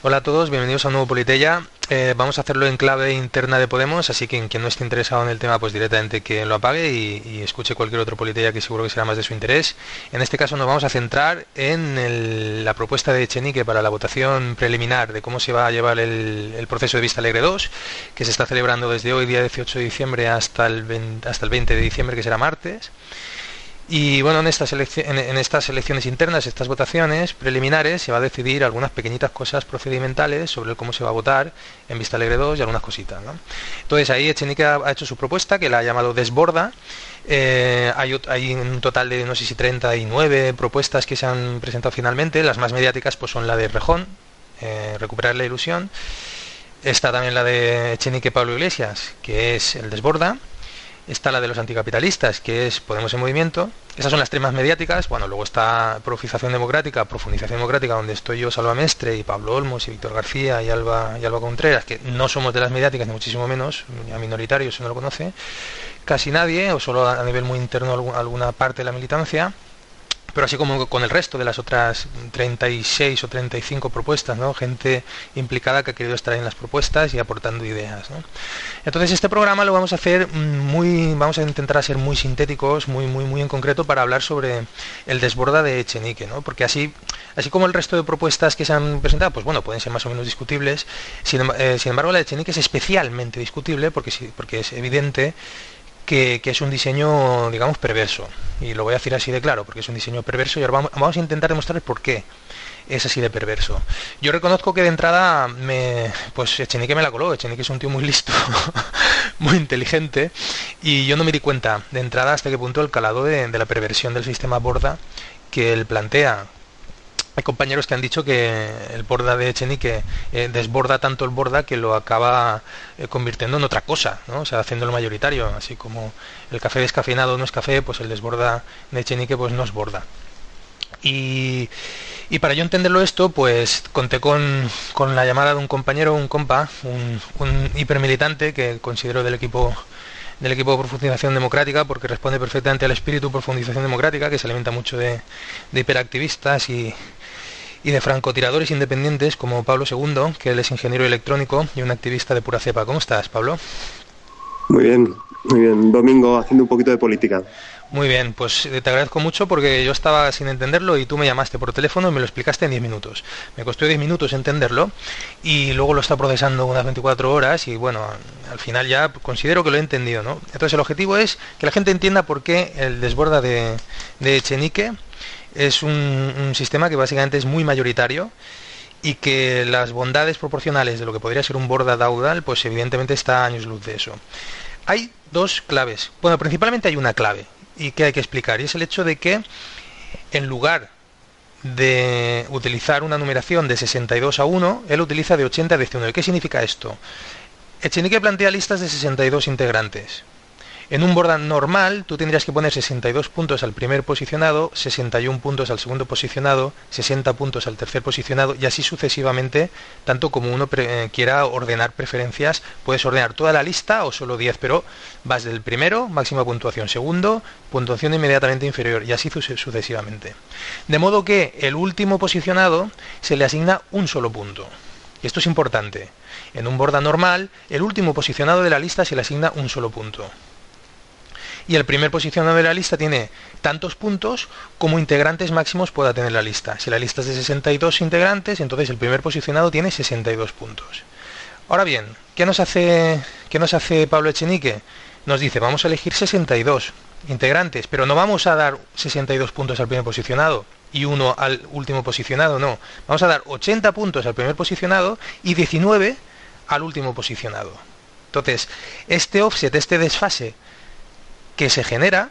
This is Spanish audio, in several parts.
Hola a todos, bienvenidos a un nuevo Politella. Eh, vamos a hacerlo en clave interna de Podemos, así que quien no esté interesado en el tema, pues directamente que lo apague y, escuche cualquier otro Politella que seguro que será más de su interés. En este caso nos vamos a centrar en la propuesta de Echenique para la votación preliminar de cómo se va a llevar el, proceso de Vista Alegre 2, que se está celebrando desde hoy, día 18 de diciembre, hasta el hasta el 20 de diciembre, que será martes. Y bueno, en estas, elecciones internas, estas votaciones preliminares, se va a decidir algunas pequeñitas cosas procedimentales sobre cómo se va a votar en Vista Alegre 2 y algunas cositas. Entonces ahí Echenique ha, hecho su propuesta, que la ha llamado Desborda. Eh, hay, hay, un total de no sé si 39 propuestas que se han presentado finalmente. Las más mediáticas pues son la de Rejón, eh, Recuperar la Ilusión. Está también la de Echenique Pablo Iglesias, que es el Desborda Está la de los anticapitalistas, que es Podemos en Movimiento. Esas son las tres más mediáticas. Bueno, luego está Profundización Democrática, Profundización Democrática, donde estoy yo, Salva Mestre, y Pablo Olmos, y Víctor García, y Alba, y Alba Contreras, que no somos de las mediáticas, ni muchísimo menos, a minoritarios, si no lo conoce. Casi nadie, o solo a nivel muy interno alguna parte de la militancia pero así como con el resto de las otras 36 o 35 propuestas. Gente implicada que ha querido estar en las propuestas y aportando ideas, Entonces este programa lo vamos a hacer muy, vamos a intentar ser muy sintéticos, muy, muy, muy en concreto para hablar sobre el desborda de Echenique, ¿no? Porque así, así como el resto de propuestas que se han presentado, pues bueno, pueden ser más o menos discutibles, sin, eh, embargo la de Echenique es especialmente discutible porque, porque es evidente que, es un diseño, digamos, perverso. Y lo voy a decir así de claro, porque es un diseño perverso y ahora vamos, a intentar demostrar por qué es así de perverso. Yo reconozco que de entrada me, pues Echenique me la coló, Echenique es un tío muy listo, muy inteligente, y yo no me di cuenta de entrada hasta qué punto el calado de, de la perversión del sistema borda que él plantea, hay compañeros que han dicho que el borda de Echenique eh, desborda tanto el borda que lo acaba eh, convirtiendo en otra cosa, ¿no? o sea, haciéndolo mayoritario, así como el café descafeinado no es café, pues el desborda de Echenique pues no es borda. Y, para yo entenderlo esto, pues conté con, la llamada de un compañero, un compa, un, hipermilitante que considero del equipo del equipo de profundización democrática porque responde perfectamente al espíritu de profundización democrática que se alimenta mucho de hiperactivistas y, y de francotiradores independientes como Pablo II, que él es ingeniero electrónico y un activista de pura cepa. ¿Cómo estás, Pablo? Muy bien, muy bien. Domingo haciendo un poquito de política. Muy bien, pues eh, te agradezco mucho porque yo estaba sin entenderlo y tú me llamaste por teléfono y me lo explicaste en 10 minutos. Me costó 10 minutos entenderlo y luego lo está procesando unas 24 horas y bueno, al final ya considero que lo he entendido, ¿no? Entonces el objetivo es que la gente entienda por qué el desborda de, de Echenique es un, sistema que básicamente es muy mayoritario y que las bondades proporcionales de lo que podría ser un borda daudal, pues evidentemente está a años luz de eso. Hay dos claves. Bueno, principalmente hay una clave y que hay que explicar, y es el hecho de que en lugar de utilizar una numeración de 62 a 1, él utiliza de 80 a 19. ¿Qué significa esto? Echenique plantea listas de 62 integrantes. En un borda normal, tú tendrías que poner 62 puntos al primer posicionado, 61 puntos al segundo posicionado, 60 puntos al tercer posicionado y así sucesivamente, tanto como uno eh, quiera ordenar preferencias, puedes ordenar toda la lista o solo 10, pero vas del primero, máxima puntuación, segundo, puntuación inmediatamente inferior y así sucesivamente. De modo que el último posicionado se le asigna un solo punto. Esto es importante. En un borda normal, el último posicionado de la lista se le asigna un solo punto y el primer posicionado de la lista tiene tantos puntos como integrantes máximos pueda tener la lista. Si la lista es de 62 integrantes, entonces el primer posicionado tiene 62 puntos. Ahora bien, ¿qué nos hace, qué nos hace Pablo Echenique? Nos dice, vamos a elegir 62 integrantes, pero no vamos a dar 62 puntos al primer posicionado y uno al último posicionado, no. Vamos a dar 80 puntos al primer posicionado y 19 al último posicionado. Entonces, este offset, este desfase que se genera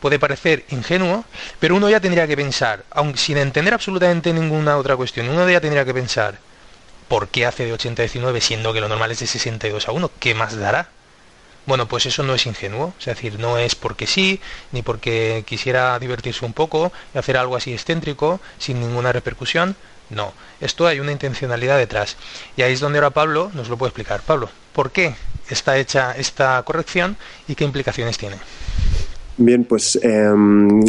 puede parecer ingenuo, pero uno ya tendría que pensar, aun sin entender absolutamente ninguna otra cuestión, uno ya tendría que pensar, ¿por qué hace de 80 a 19 siendo que lo normal es de 62 a 1? ¿Qué más dará? Bueno, pues eso no es ingenuo, es decir, no es porque sí, ni porque quisiera divertirse un poco y hacer algo así excéntrico, sin ninguna repercusión. No, esto hay una intencionalidad detrás. Y ahí es donde ahora Pablo nos lo puede explicar. Pablo, ¿por qué está hecha esta corrección y qué implicaciones tiene? Bien, pues em,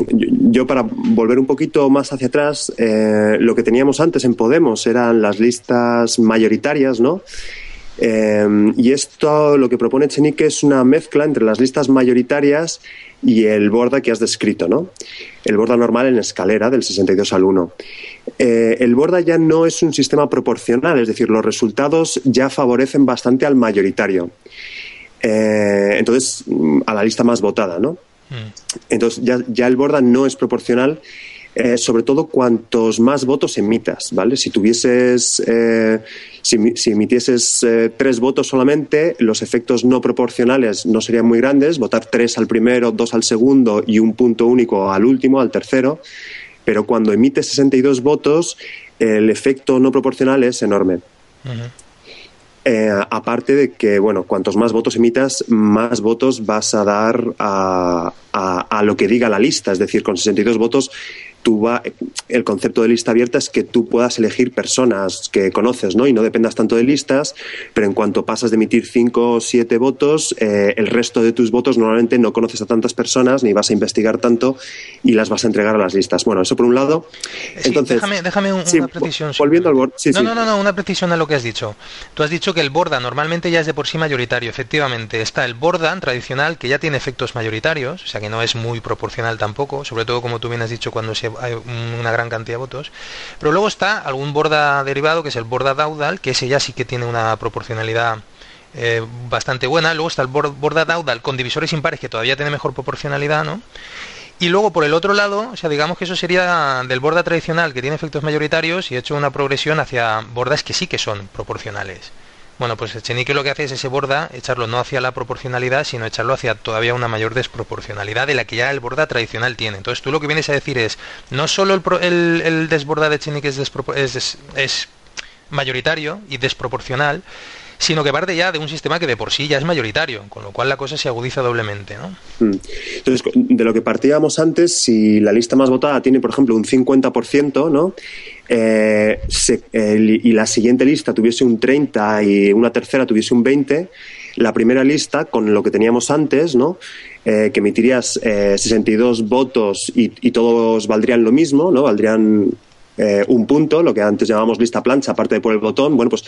yo para volver un poquito más hacia atrás, eh, lo que teníamos antes en Podemos eran las listas mayoritarias, ¿no? Em, y esto lo que propone Chenique es una mezcla entre las listas mayoritarias y el borda que has descrito, ¿no? El borda normal en escalera del 62 al 1. Eh, el borda ya no es un sistema proporcional, es decir, los resultados ya favorecen bastante al mayoritario. Eh, entonces, a la lista más votada, ¿no? Mm. Entonces, ya, ya el borda no es proporcional eh, sobre todo cuantos más votos emitas, ¿vale? Si tuvieses, eh, si, emitieses eh, tres votos solamente, los efectos no proporcionales no serían muy grandes, votar tres al primero, dos al segundo y un punto único al último, al tercero, pero cuando emites 62 votos, el efecto no proporcional es enorme. aparte de que, bueno, cuantos más votos emitas, más votos vas a dar a, a, lo que diga la lista. Es decir, con 62 votos tú va, el concepto de lista abierta es que tú puedas elegir personas que conoces, ¿no? Y no dependas tanto de listas, pero en cuanto pasas de emitir cinco o siete votos, eh, el resto de tus votos normalmente no conoces a tantas personas ni vas a investigar tanto y las vas a entregar a las listas. Bueno, eso por un lado. Entonces, déjame, una precisión. Volviendo al Borda. no, no, no, no, una precisión a lo que has dicho. Tú has dicho que el Borda normalmente ya es de por sí mayoritario. Efectivamente, está el Borda tradicional que ya tiene efectos mayoritarios, o sea que no es muy proporcional tampoco, sobre todo como tú bien has dicho cuando se hay una gran cantidad de votos. Pero luego está algún borda derivado, que es el borda daudal, que ese ya sí que tiene una proporcionalidad eh, bastante buena. Luego está el borda daudal con divisores impares, que todavía tiene mejor proporcionalidad, ¿no? Y luego por el otro lado, o sea, digamos que eso sería del borda tradicional que tiene efectos mayoritarios y he hecho una progresión hacia bordas que sí que son proporcionales. Bueno, pues el Chenique lo que hace es ese borda, echarlo no hacia la proporcionalidad, sino echarlo hacia todavía una mayor desproporcionalidad de la que ya el borda tradicional tiene. Entonces tú lo que vienes a decir es, no solo el, el, desborda de Chenique es, es, mayoritario y desproporcional, sino que parte ya de un sistema que de por sí ya es mayoritario, con lo cual la cosa se agudiza doblemente. ¿no? Mm. Entonces, de lo que partíamos antes, si la lista más votada tiene, por ejemplo, un 50%, ¿no? Eh, y la siguiente lista tuviese un 30 y una tercera tuviese un 20, la primera lista, con lo que teníamos antes, ¿no? Eh, que emitirías 62 eh, votos y, todos valdrían lo mismo, ¿no? Valdrían un punto, lo que antes llamábamos lista plancha, aparte de por el botón. Bueno, pues,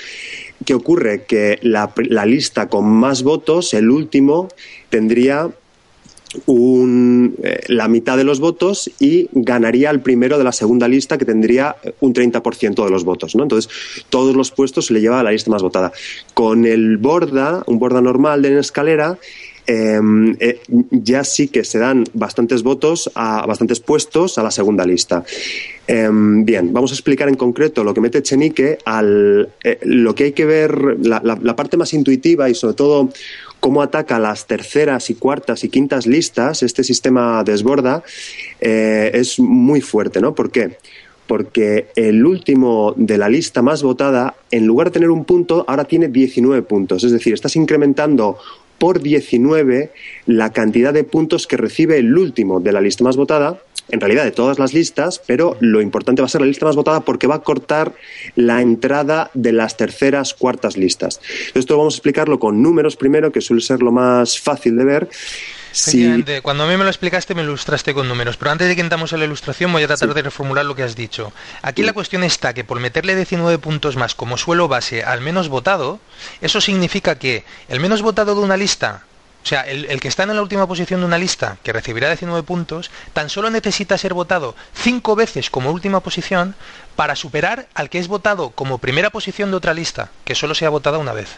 ¿qué ocurre? Que la, lista con más votos, el último, tendría un, eh, la mitad de los votos y ganaría el primero de la segunda lista que tendría un 30% de los votos. ¿no? Entonces, todos los puestos se le lleva a la lista más votada. Con el borda, un borda normal de escalera, em, eh, ya sí que se dan bastantes votos a bastantes puestos a la segunda lista. Em, bien, vamos a explicar en concreto lo que mete Chenique al eh, lo que hay que ver, la parte más intuitiva y sobre todo cómo ataca las terceras y cuartas y quintas listas, este sistema desborda, eh, es muy fuerte, ¿no? ¿Por qué? Porque el último de la lista más votada, en lugar de tener un punto, ahora tiene 19 puntos. Es decir, estás incrementando por 19 la cantidad de puntos que recibe el último de la lista más votada en realidad de todas las listas, pero lo importante va a ser la lista más votada porque va a cortar la entrada de las terceras, cuartas listas. Esto vamos a explicarlo con números primero, que suele ser lo más fácil de ver. Cuando a mí me lo explicaste me ilustraste con números, pero antes de que entramos a la ilustración voy a tratar de reformular lo que has dicho. Aquí la cuestión está que por meterle 19 puntos más como suelo base al menos votado, eso significa que el menos votado de una lista o sea, el, que está en la última posición de una lista, que recibirá 19 puntos, tan solo necesita ser votado cinco veces como última posición para superar al que es votado como primera posición de otra lista, que solo se ha votado una vez.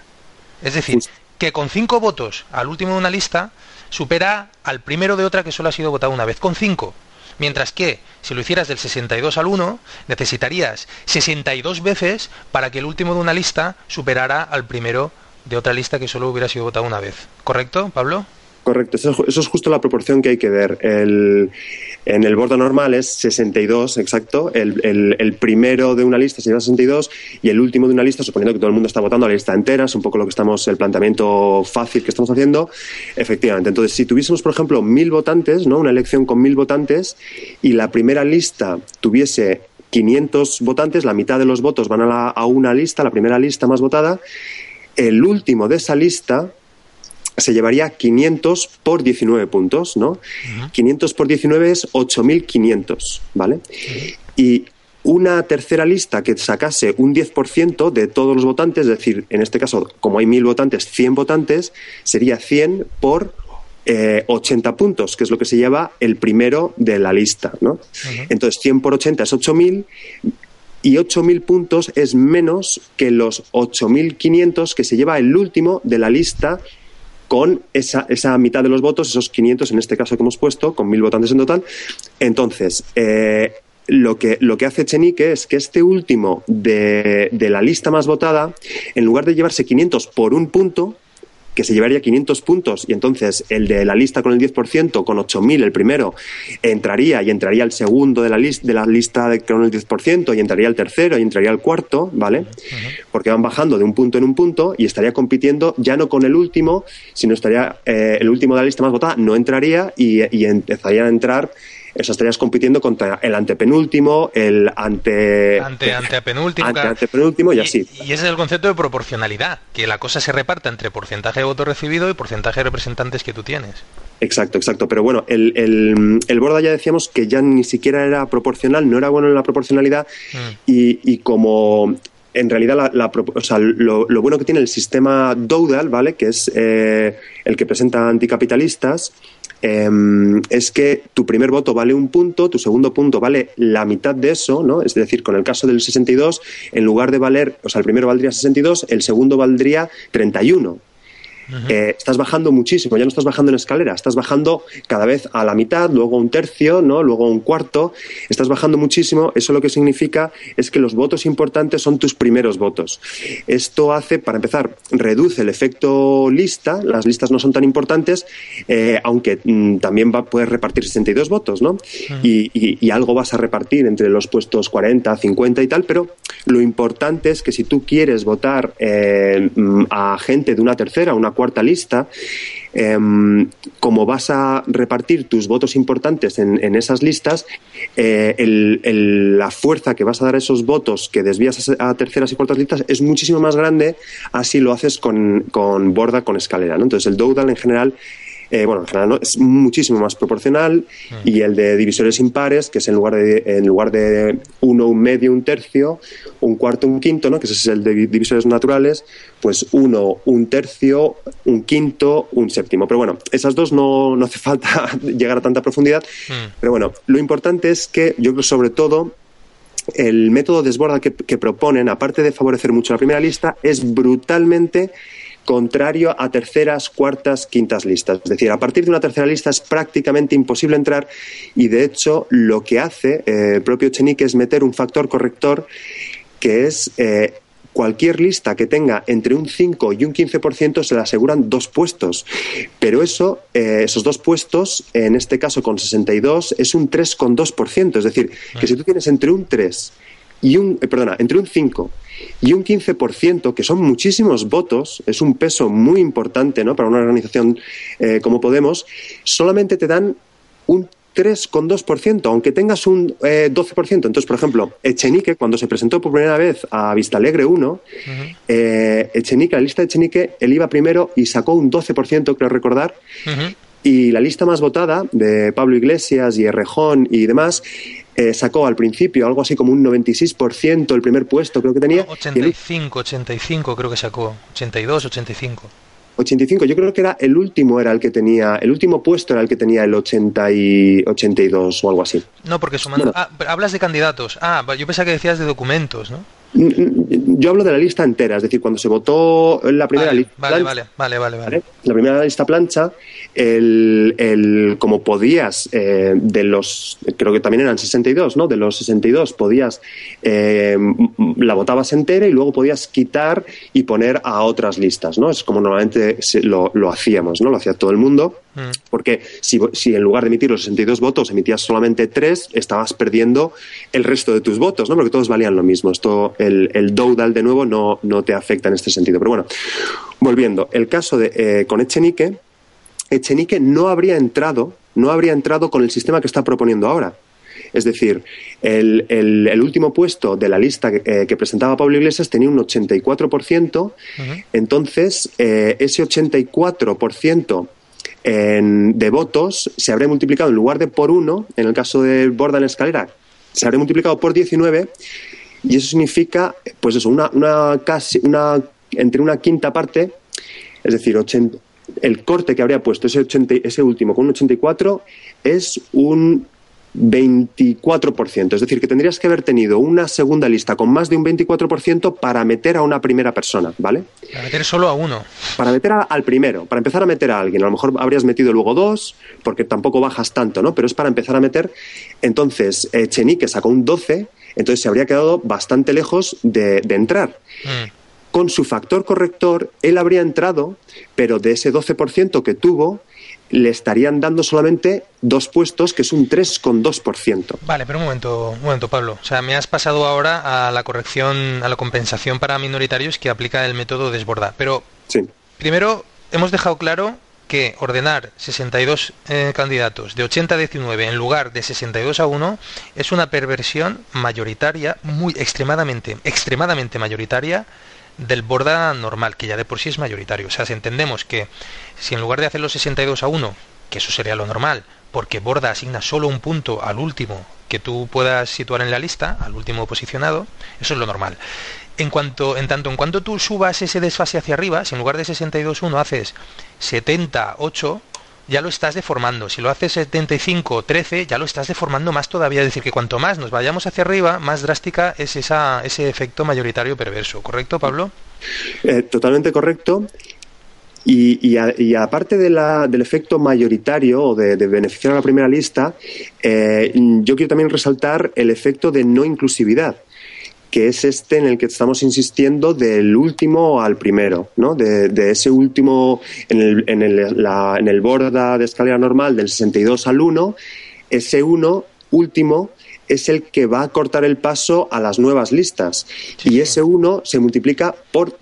Es decir, que con cinco votos al último de una lista supera al primero de otra que solo ha sido votado una vez, con cinco. Mientras que, si lo hicieras del 62 al 1, necesitarías 62 veces para que el último de una lista superara al primero de otra lista que solo hubiera sido votada una vez. ¿Correcto, Pablo? Correcto, eso, es justo la proporción que hay que ver. El, en el bordo normal es 62, exacto. El, primero de una lista se lleva 62 y el último de una lista, suponiendo que todo el mundo está votando a la lista entera, es un poco lo que estamos, el planteamiento fácil que estamos haciendo. Efectivamente. Entonces, si tuviésemos, por ejemplo, mil votantes, ¿no? Una elección con mil votantes y la primera lista tuviese 500 votantes, la mitad de los votos van a, a una lista, la primera lista más votada, el último de esa lista se llevaría 500 por 19 puntos, ¿no? 500 por 19 es 8.500, ¿vale? Y una tercera lista que sacase un 10% de todos los votantes, es decir, en este caso, como hay 1.000 votantes, 100 votantes, sería 100 por 80 eh, puntos, que es lo que se lleva el primero de la lista, ¿no? Entonces, 100 por 80 es 8.000 y 8.000 puntos es menos que los 8.500 que se lleva el último de la lista con esa, esa mitad de los votos, esos 500 en este caso que hemos puesto, con 1.000 votantes en total. Entonces, eh, lo que, lo que hace Chenique es que este último de, de, la lista más votada, en lugar de llevarse 500 por un punto, que se llevaría 500 puntos y entonces el de la lista con el 10%, con 8.000 el primero, entraría y entraría el segundo de la, lista de la lista con el 10% y entraría el tercero y entraría el cuarto, ¿vale? Porque van bajando de un punto en un punto y estaría compitiendo ya no con el último, sino estaría eh, el último de la lista más votada no entraría y, y empezaría a entrar eso estarías compitiendo contra el antepenúltimo, el ante... Ante, antepenúltimo. Ante, antepenúltimo y, así. Y ese es el concepto de proporcionalidad, que la cosa se reparta entre porcentaje de votos recibido y porcentaje de representantes que tú tienes. Exacto, exacto. Pero bueno, el, el, el, Borda ya decíamos que ya ni siquiera era proporcional, no era bueno en la proporcionalidad mm. y, y, como en realidad la, o sea, lo, lo, bueno que tiene el sistema Doudal, ¿vale? Que es eh, el que presenta anticapitalistas, Em, es que tu primer voto vale un punto, tu segundo punto vale la mitad de eso, ¿no? Es decir, con el caso del 62, en lugar de valer, o sea, el primero valdría 62, el segundo valdría 31. Eh, estás bajando muchísimo, ya no estás bajando en escalera, estás bajando cada vez a la mitad, luego un tercio, ¿no? luego un cuarto, estás bajando muchísimo, eso lo que significa es que los votos importantes son tus primeros votos. Esto hace, para empezar, reduce el efecto lista, las listas no son tan importantes, eh, aunque mm, también va, puedes repartir 62 votos, ¿no? y, algo vas a repartir entre los puestos 40, 50 y tal, pero lo importante es que si tú quieres votar eh, mm, a gente de una tercera, una cuarta lista, em, como vas a repartir tus votos importantes en, esas listas, eh, la fuerza que vas a dar a esos votos que desvías a, terceras y cuartas listas es muchísimo más grande, así lo haces con, con borda, con escalera. Entonces, el Doodle en general eh, bueno, en general es muchísimo más proporcional mm. y el de divisores impares, que es en lugar de en lugar de uno, un medio, un tercio, un cuarto, un quinto, ¿no? que ese es el de divisores naturales, pues uno, un tercio, un quinto, un séptimo. Pero bueno, esas dos no, no hace falta llegar a tanta profundidad. Mm. Pero bueno, lo importante es que yo creo sobre todo el método desborda que, que proponen, aparte de favorecer mucho la primera lista, es brutalmente contrario a terceras, cuartas, quintas listas. Es decir, a partir de una tercera lista es prácticamente imposible entrar y de hecho lo que hace eh, el propio Chenique es meter un factor corrector que es eh, cualquier lista que tenga entre un 5 y un 15% se le aseguran dos puestos. Pero eso, eh, esos dos puestos, en este caso con 62, es un 3,2%. Es decir, que si tú tienes entre un 3 y un, perdona, entre un 5 y un 15%, que son muchísimos votos, es un peso muy importante ¿no? para una organización eh, como Podemos, solamente te dan un 3,2%, aunque tengas un 12%. Eh, Entonces, por ejemplo, Echenique, cuando se presentó por primera vez a Vista Alegre 1, eh, Echenique, la lista de Echenique, él iba primero y sacó un 12%, creo recordar. Y la lista más votada de Pablo Iglesias y Errejón y demás eh, sacó al principio algo así como un 96% el primer puesto, creo que tenía. 85, 85 creo que sacó, 82, 85. 85, yo creo que era el último era el que tenía, el último puesto era el que tenía el 80 y 82 o algo así. No, porque sumando, ah, hablas de candidatos. Ah, yo pensaba que decías de documentos, ¿no? Yo hablo de la lista entera, es decir, cuando se votó la primera lista. Vale, vale, vale, vale, La primera lista plancha, el, el como podías, eh, de los, creo que también eran 62, ¿no? De los 62 podías, eh, la votabas entera y luego podías quitar y poner a otras listas, ¿no? Es como normalmente lo, lo hacíamos, ¿no? Lo hacía todo el mundo. Mm. Porque si, si, en lugar de emitir los 62 votos emitías solamente 3, estabas perdiendo el resto de tus votos, ¿no? Porque todos valían lo mismo. Esto, el, el Doudal, de nuevo, no, no te afecta en este sentido. Pero bueno, volviendo, el caso de, eh, con Echenique, Echenique no habría entrado, no habría entrado con el sistema que está proponiendo ahora. Es decir, el, el, último puesto de la lista que, eh, presentaba Pablo Iglesias tenía un 84%, entonces eh, ese 84% de votos se habría multiplicado en lugar de por uno, en el caso de en escalera, se habría multiplicado por 19 y eso significa, pues eso, una, una casi, una, entre una quinta parte, es decir, 80, el corte que habría puesto ese, 80, ese último con un 84 es un 24%. Es decir, que tendrías que haber tenido una segunda lista con más de un 24% para meter a una primera persona, ¿vale? Para meter solo a uno. Para meter al primero, para empezar a meter a alguien. A lo mejor habrías metido luego dos, porque tampoco bajas tanto, ¿no? Pero es para empezar a meter. Entonces, eh, Chenique sacó un 12, entonces se habría quedado bastante lejos de, entrar. Mm. Con su factor corrector, él habría entrado, pero de ese 12% que tuvo, le estarían dando solamente dos puestos, que es un 3,2%. Vale, pero un momento, un momento, Pablo. O sea, me has pasado ahora a la corrección, a la compensación para minoritarios que aplica el método desborda. Pero sí. primero hemos dejado claro que ordenar 62 eh, candidatos de 80 a 19 en lugar de 62 a 1 es una perversión mayoritaria, muy extremadamente, extremadamente mayoritaria del Borda normal, que ya de por sí es mayoritario. O sea, si entendemos que si en lugar de hacer los 62 a 1, que eso sería lo normal, porque Borda asigna solo un punto al último que tú puedas situar en la lista, al último posicionado, eso es lo normal. En cuanto, en tanto en cuanto tú subas ese desfase hacia arriba, si en lugar de 62 1 haces 78, ya lo estás deformando. Si lo haces 75 13, ya lo estás deformando más todavía. Es decir, que cuanto más nos vayamos hacia arriba, más drástica es esa, ese efecto mayoritario perverso. ¿Correcto, Pablo? Eh, totalmente correcto. Y, aparte de la, del efecto mayoritario o de, beneficiar a la primera lista, eh, yo quiero también resaltar el efecto de no inclusividad que es este en el que estamos insistiendo del último al primero, ¿no? De, ese último en el, en, el, la, en el borda de escalera normal del 62 al 1, ese 1 último es el que va a cortar el paso a las nuevas listas. y ese 1 se multiplica por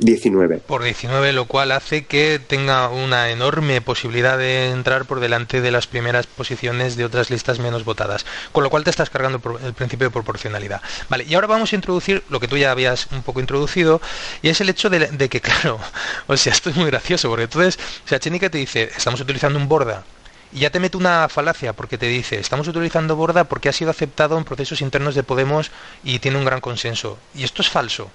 19. Por 19, lo cual hace que tenga una enorme posibilidad de entrar por delante de las primeras posiciones de otras listas menos votadas. Con lo cual te estás cargando el principio de proporcionalidad. Vale, y ahora vamos a introducir lo que tú ya habías un poco introducido, y es el hecho de, que, claro, o sea, esto es muy gracioso, porque entonces, o sea, Chenica te dice, estamos utilizando un borda, y ya te mete una falacia porque te dice, estamos utilizando Borda porque ha sido aceptado en procesos internos de Podemos y tiene un gran consenso. Y esto es falso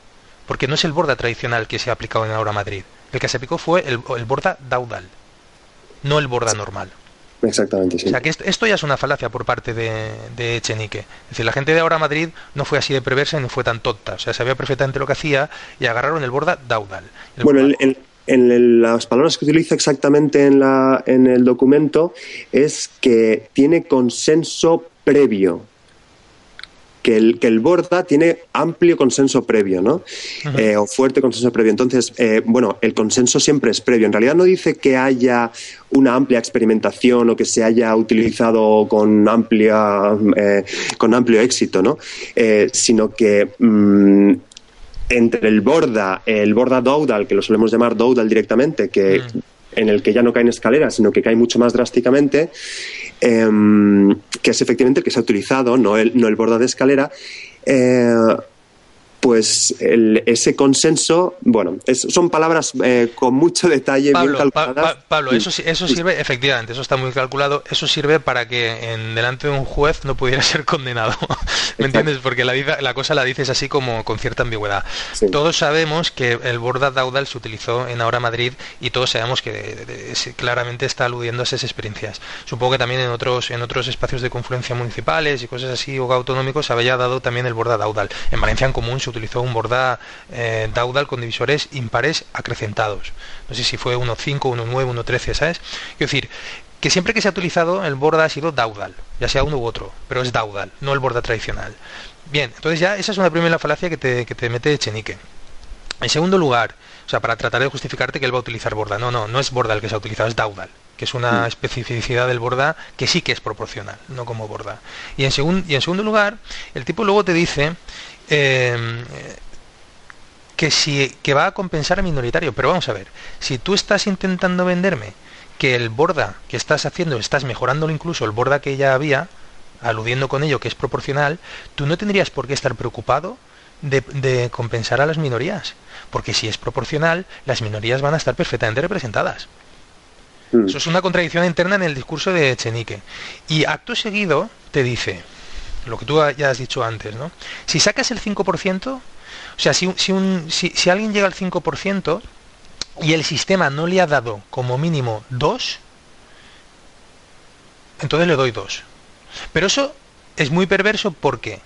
porque no es el borda tradicional que se ha aplicado en Ahora Madrid. El que se aplicó fue el, borda Daudal, no el borda normal. Exactamente, sí. O sea que esto, ya es una falacia por parte de, de, Echenique. Es decir, la gente de Ahora Madrid no fue así de perversa ni fue tan tonta. O sea, sabía perfectamente lo que hacía y agarraron el borda Daudal. bueno, en las palabras que utiliza exactamente en, la, en el documento es que tiene consenso previo que el, que el Borda tiene amplio consenso previo, ¿no? Eh, o fuerte consenso previo. Entonces, eh, bueno, el consenso siempre es previo. En realidad no dice que haya una amplia experimentación o que se haya utilizado con amplia eh, con amplio éxito, ¿no? sino que mm, entre el Borda, el Borda Doudal, que lo solemos llamar Doudal directamente, que mm. en el que ya no cae en escaleras, sino que cae mucho más drásticamente, Em, que es efectivamente el que se ha utilizado, no el, no el borde de escalera. Eh, pues ese consenso, bueno, son palabras eh, con mucho detalle, Pablo, bien calculadas. Pablo, eso, eso sirve, efectivamente, eso está muy calculado, eso sirve para que en delante de un juez no pudiera ser condenado, ¿me entiendes? Porque la, la, cosa la dices así como con cierta ambigüedad. Todos sabemos que el borda Daudal se utilizó en Ahora Madrid y todos sabemos que claramente está aludiendo a esas experiencias. Supongo que también en otros, en otros espacios de confluencia municipales y cosas así o autonómicos se había dado también el borda Daudal. En Valencia en común se utilizó un borda eh, Daudal con divisores impares acrecentados. No sé si fue 1.5, 1.9, 1.13, ¿sabes? Quiero decir, que siempre que se ha utilizado el borda ha sido Daudal, ya sea uno u otro, pero es Daudal, no el borda tradicional. Bien, entonces ya esa es una primera falacia que te, que te mete Chenique. En segundo lugar, o sea, para tratar de justificarte que él va a utilizar borda. No, no, no es borda el que se ha utilizado, es Daudal. que es una mm. especificidad del borda que sí que es proporcional, no como borda. Y en, y en segundo lugar, el tipo luego te dice em, que, si, que va a compensar a minoritario. Pero vamos a ver, si tú estás intentando venderme que el borda que estás haciendo, estás mejorándolo incluso el borda que ya había, aludiendo con ello que es proporcional, tú no tendrías por qué estar preocupado de, compensar a las minorías, porque si es proporcional, las minorías van a estar perfectamente representadas. Mm. Eso es una contradicción interna en el discurso de Echenique. Y acto seguido te dice, lo que tú ya has dicho antes, ¿no? Si sacas el 5%, o sea, si, si, si alguien llega al 5% y el sistema no le ha dado como mínimo 2, entonces le doy 2. Pero eso es muy perverso porque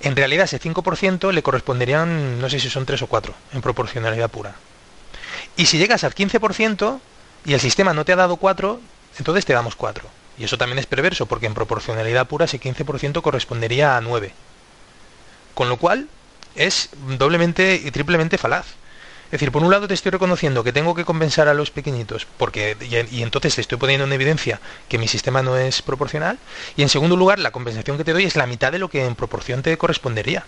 en realidad ese 5% le corresponderían, no sé si son 3 o 4, en proporcionalidad pura. Y si llegas al 15% y el sistema no te ha dado 4, entonces te damos 4. Y eso también es perverso porque en proporcionalidad pura ese 15% correspondería a 9. Con lo cual es doblemente y triplemente falaz. Es decir, por un lado te estoy reconociendo que tengo que compensar a los pequeñitos, porque y, entonces te estoy poniendo en evidencia que mi sistema no es proporcional, y en segundo lugar, la compensación que te doy es la mitad de lo que en proporción te correspondería.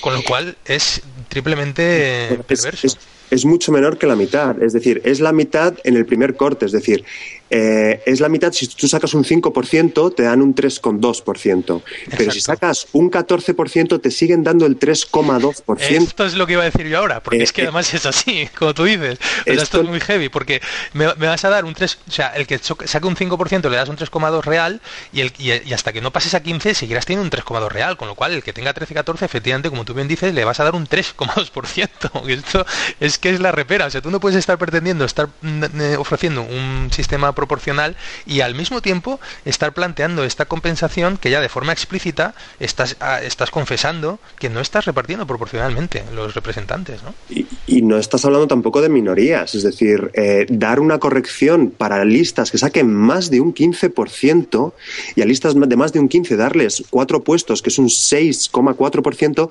Con lo cual es triplemente perverso es mucho menor que la mitad. Es decir, es la mitad en el primer corte. Es decir, eh, es la mitad. Si tú sacas un 5%, te dan un 3,2%. Pero si sacas un 14%, te siguen dando el 3,2%. Esto es lo que iba a decir yo ahora, porque es que eh, eh, además es así, como tú dices. esto, es muy heavy, porque me, vas a dar un 3, o sea, el que saque un 5% le das un 3,2 real y, el, y, hasta que no pases a 15 seguirás teniendo un 3,2 real, con lo cual el que tenga 13 14, efectivamente, como tú bien dices, le vas a dar un 3,2%. esto es que es la repera. O sea, tú no puedes estar pretendiendo estar mm, eh, ofreciendo un sistema proporcional y al mismo tiempo estar planteando esta compensación que ya de forma explícita estás, ah, estás confesando que no estás repartiendo proporcionalmente los representantes. ¿no? Y, no estás hablando tampoco de minorías. Es decir, eh, dar una corrección para listas que saquen más de un 15% y a listas de más de un 15% darles cuatro puestos, que es un 6,4%,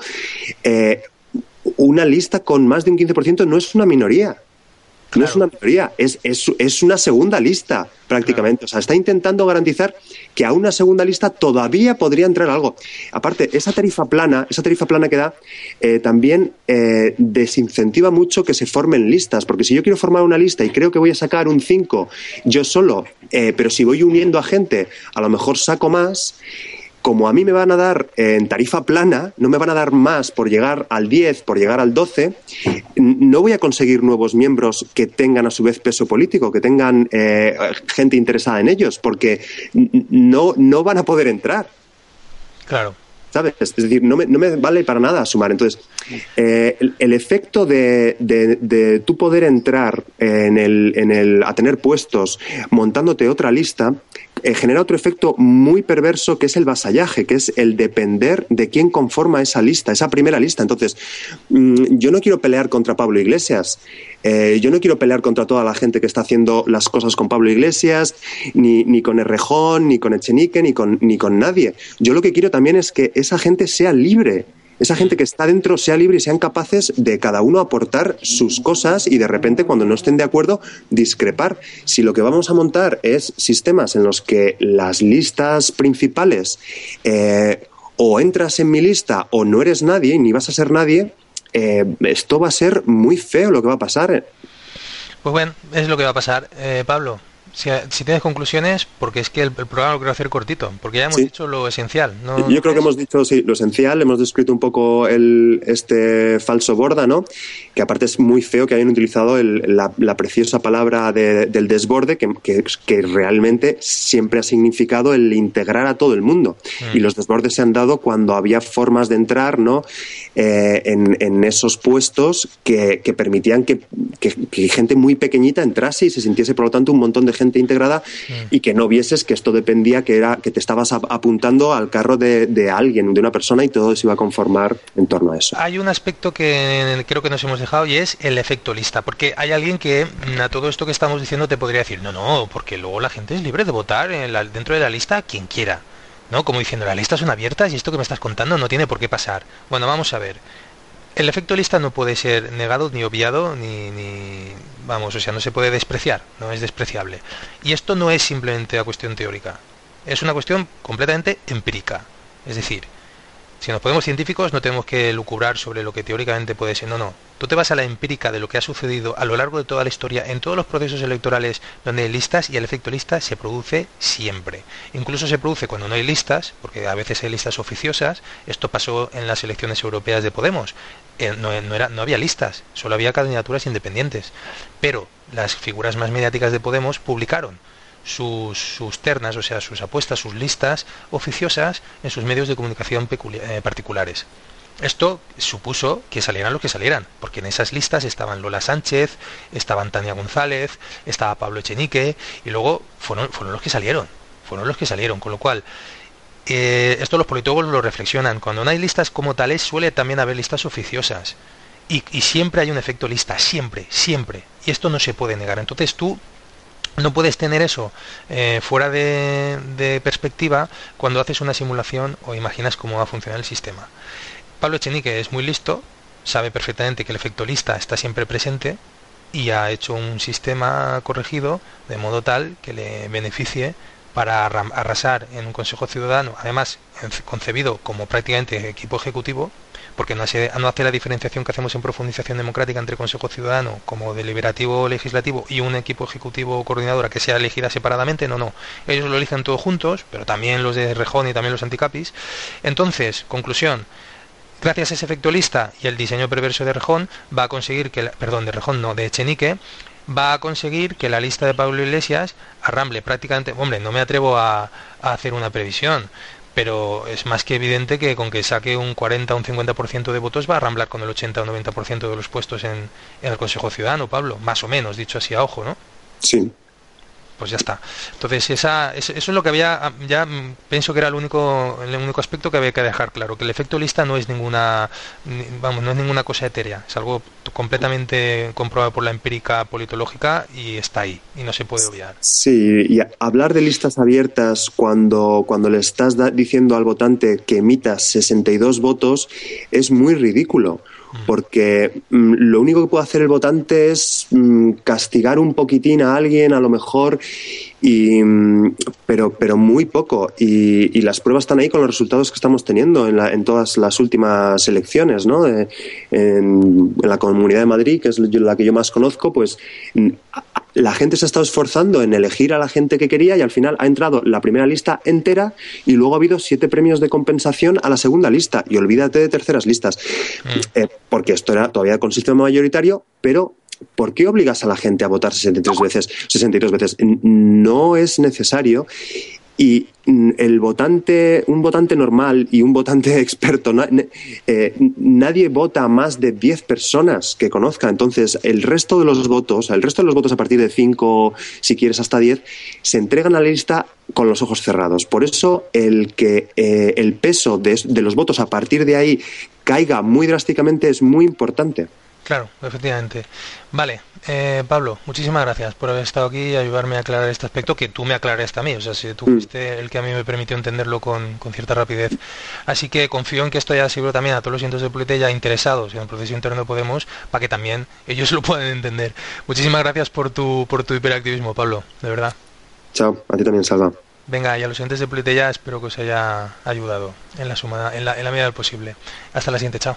eh, una lista con más de un 15% no es una minoría. No es una minoría, es, es, una segunda lista prácticamente. O sea, está intentando garantizar que a una segunda lista todavía podría entrar algo. Aparte, esa tarifa plana, esa tarifa plana que da, eh, también eh, desincentiva mucho que se formen listas. Porque si yo quiero formar una lista y creo que voy a sacar un 5 yo solo, eh, pero si voy uniendo a gente, a lo mejor saco más como a mí me van a dar en tarifa plana, no me van a dar más por llegar al 10, por llegar al 12, no voy a conseguir nuevos miembros que tengan a su vez peso político, que tengan eh, gente interesada en ellos, porque no, no van a poder entrar. Claro. ¿Sabes? Es decir, no me, no me vale para nada sumar. Entonces, eh, el, efecto de, de, de tú poder entrar en el, en el, a tener puestos montándote otra lista genera otro efecto muy perverso que es el vasallaje, que es el depender de quién conforma esa lista, esa primera lista. Entonces, mm, yo no quiero pelear contra Pablo Iglesias. Eh, yo no quiero pelear contra toda la gente que está haciendo las cosas con Pablo Iglesias, ni, ni con Errejón, ni con Echenique, ni con, ni con nadie. Yo lo que quiero también es que esa gente sea libre esa gente que está dentro sea libre y sean capaces de cada uno aportar sus cosas y de repente cuando no estén de acuerdo discrepar. Si lo que vamos a montar es sistemas en los que las listas principales eh, o entras en mi lista o no eres nadie ni vas a ser nadie, eh, esto va a ser muy feo lo que va a pasar. Pues bueno, es lo que va a pasar. Eh, Pablo, si, tienes conclusiones, porque es que el, programa lo quiero hacer cortito, porque ya hemos dicho lo esencial. Yo creo que hemos dicho sí, lo esencial, hemos descrito un poco el, este falso borda, ¿no? que aparte es muy feo que hayan utilizado la, preciosa palabra del desborde, que, que, realmente siempre ha significado el integrar a todo el mundo. Mm. Y los desbordes se han dado cuando había formas de entrar ¿no? Eh, en, esos puestos que, permitían que, gente muy pequeñita entrase y se sintiese, por lo tanto, un montón de gente integrada mm. y que no vieses que esto dependía, que era que te estabas apuntando al carro de, alguien, de una persona y todo se iba a conformar en torno a eso. Hay un aspecto que creo que nos hemos dejado y es el efecto lista, porque hay alguien que mm, a todo esto que estamos diciendo te podría decir, no, no, porque luego la gente es libre de votar en dentro de la lista quien quiera. ¿No? Como diciendo, las listas son abiertas y esto que me estás contando no tiene por qué pasar. Bueno, vamos a ver. El efecto lista no puede ser negado ni obviado ni, vamos, o sea, no se puede despreciar, no es despreciable. Y esto no es simplemente una cuestión teórica, es una cuestión completamente empírica. Es decir, si nos podemos científicos no tenemos que lucubrar sobre lo que teóricamente puede ser, no, no. Tú te vas a la empírica de lo que ha sucedido a lo largo de toda la historia en todos los procesos electorales donde hay listas y el efecto lista se produce siempre. Incluso se produce cuando no hay listas, porque a veces hay listas oficiosas. Esto pasó en las elecciones europeas de Podemos. Eh, no, era, no había listas, solo había candidaturas independientes. Pero las figuras más mediáticas de Podemos publicaron sus, ternas, o sea, sus apuestas, sus listas oficiosas en sus medios de comunicación eh, particulares. Esto supuso que salieran los que salieran, porque en esas listas estaban Lola Sánchez, estaban Tania González, estaba Pablo Echenique, y luego fueron, fueron los que salieron, fueron los que salieron, con lo cual eh, esto los politólogos lo reflexionan. Cuando no hay listas como tales, suele también haber listas oficiosas. Y, y, siempre hay un efecto lista, siempre, siempre. Y esto no se puede negar. Entonces tú no puedes tener eso eh, fuera de, perspectiva cuando haces una simulación o imaginas cómo va a funcionar el sistema. Pablo Echenique es muy listo, sabe perfectamente que el efecto lista está siempre presente y ha hecho un sistema corregido de modo tal que le beneficie para arrasar en un Consejo Ciudadano, además concebido como prácticamente equipo ejecutivo, porque no hace, no hace la diferenciación que hacemos en profundización democrática entre Consejo Ciudadano como deliberativo legislativo y un equipo ejecutivo coordinadora que sea elegida separadamente, no, no. Ellos lo eligen todos juntos, pero también los de Rejón y también los anticapis. Entonces, conclusión, gracias a ese efecto lista y el diseño perverso de Rejón, va a conseguir que, perdón, de Rejón no, de Echenique, va a conseguir que la lista de Pablo Iglesias arramble prácticamente, hombre, no me atrevo a hacer una previsión, pero es más que evidente que con que saque un 40 o un 50% de votos va a ramblar con el 80 o 90% de los puestos en, en el Consejo Ciudadano, Pablo, más o menos, dicho así a ojo, ¿no? Sí, pues ya está. Entonces, esa, eso es lo que había, ya pienso que era el único, el único aspecto que había que dejar claro, que el efecto lista no es ninguna, vamos, no es ninguna cosa etérea, es algo completamente comprobado por la empírica politológica y está ahí, y no se puede obviar. Sí, y hablar de listas abiertas cuando, cuando le estás diciendo al votante que emita 62 votos es muy ridículo porque mm, lo único que puede hacer el votante es mm, castigar un poquitín a alguien, a lo mejor, y, mm, pero, pero muy poco. Y, las pruebas están ahí con los resultados que estamos teniendo en, la, en todas las últimas elecciones, ¿no? En, en, la Comunidad de Madrid, que es la que yo más conozco, pues la gente se ha estado esforzando en elegir a la gente que quería y al final ha entrado la primera lista entera y luego ha habido siete premios de compensación a la segunda lista. Y olvídate de terceras listas, mm. eh, porque esto era todavía con sistema mayoritario, pero ¿por qué obligas a la gente a votar 63 veces? 62 veces. No es necesario y mm, el votante, un votante normal y un votante experto, eh, nadie vota más de 10 personas que conozca. Entonces, el resto de los votos, el resto de los votos a partir de 5, si quieres hasta 10, se entregan a la lista con los ojos cerrados. Por eso, el que eh, el peso de los votos a partir de ahí caiga muy drásticamente es muy importante. Claro, efectivamente. Vale, eh, Pablo, muchísimas gracias por haber estado aquí y ayudarme a aclarar este aspecto que tú me aclaraste a mí. O sea, si tú mm. fuiste el que a mí me permitió entenderlo con, cierta rapidez. Así que confío en que esto haya sido también a todos los cientos de Politeya interesados en el proceso interno de Podemos para que también ellos lo puedan entender. Muchísimas gracias por tu, por tu hiperactivismo, Pablo, de verdad. Chao, a ti también, Salva. Venga, y a los oyentes de espero que os haya ayudado en la, suma, en la, en la medida del posible. Hasta la siguiente, chao.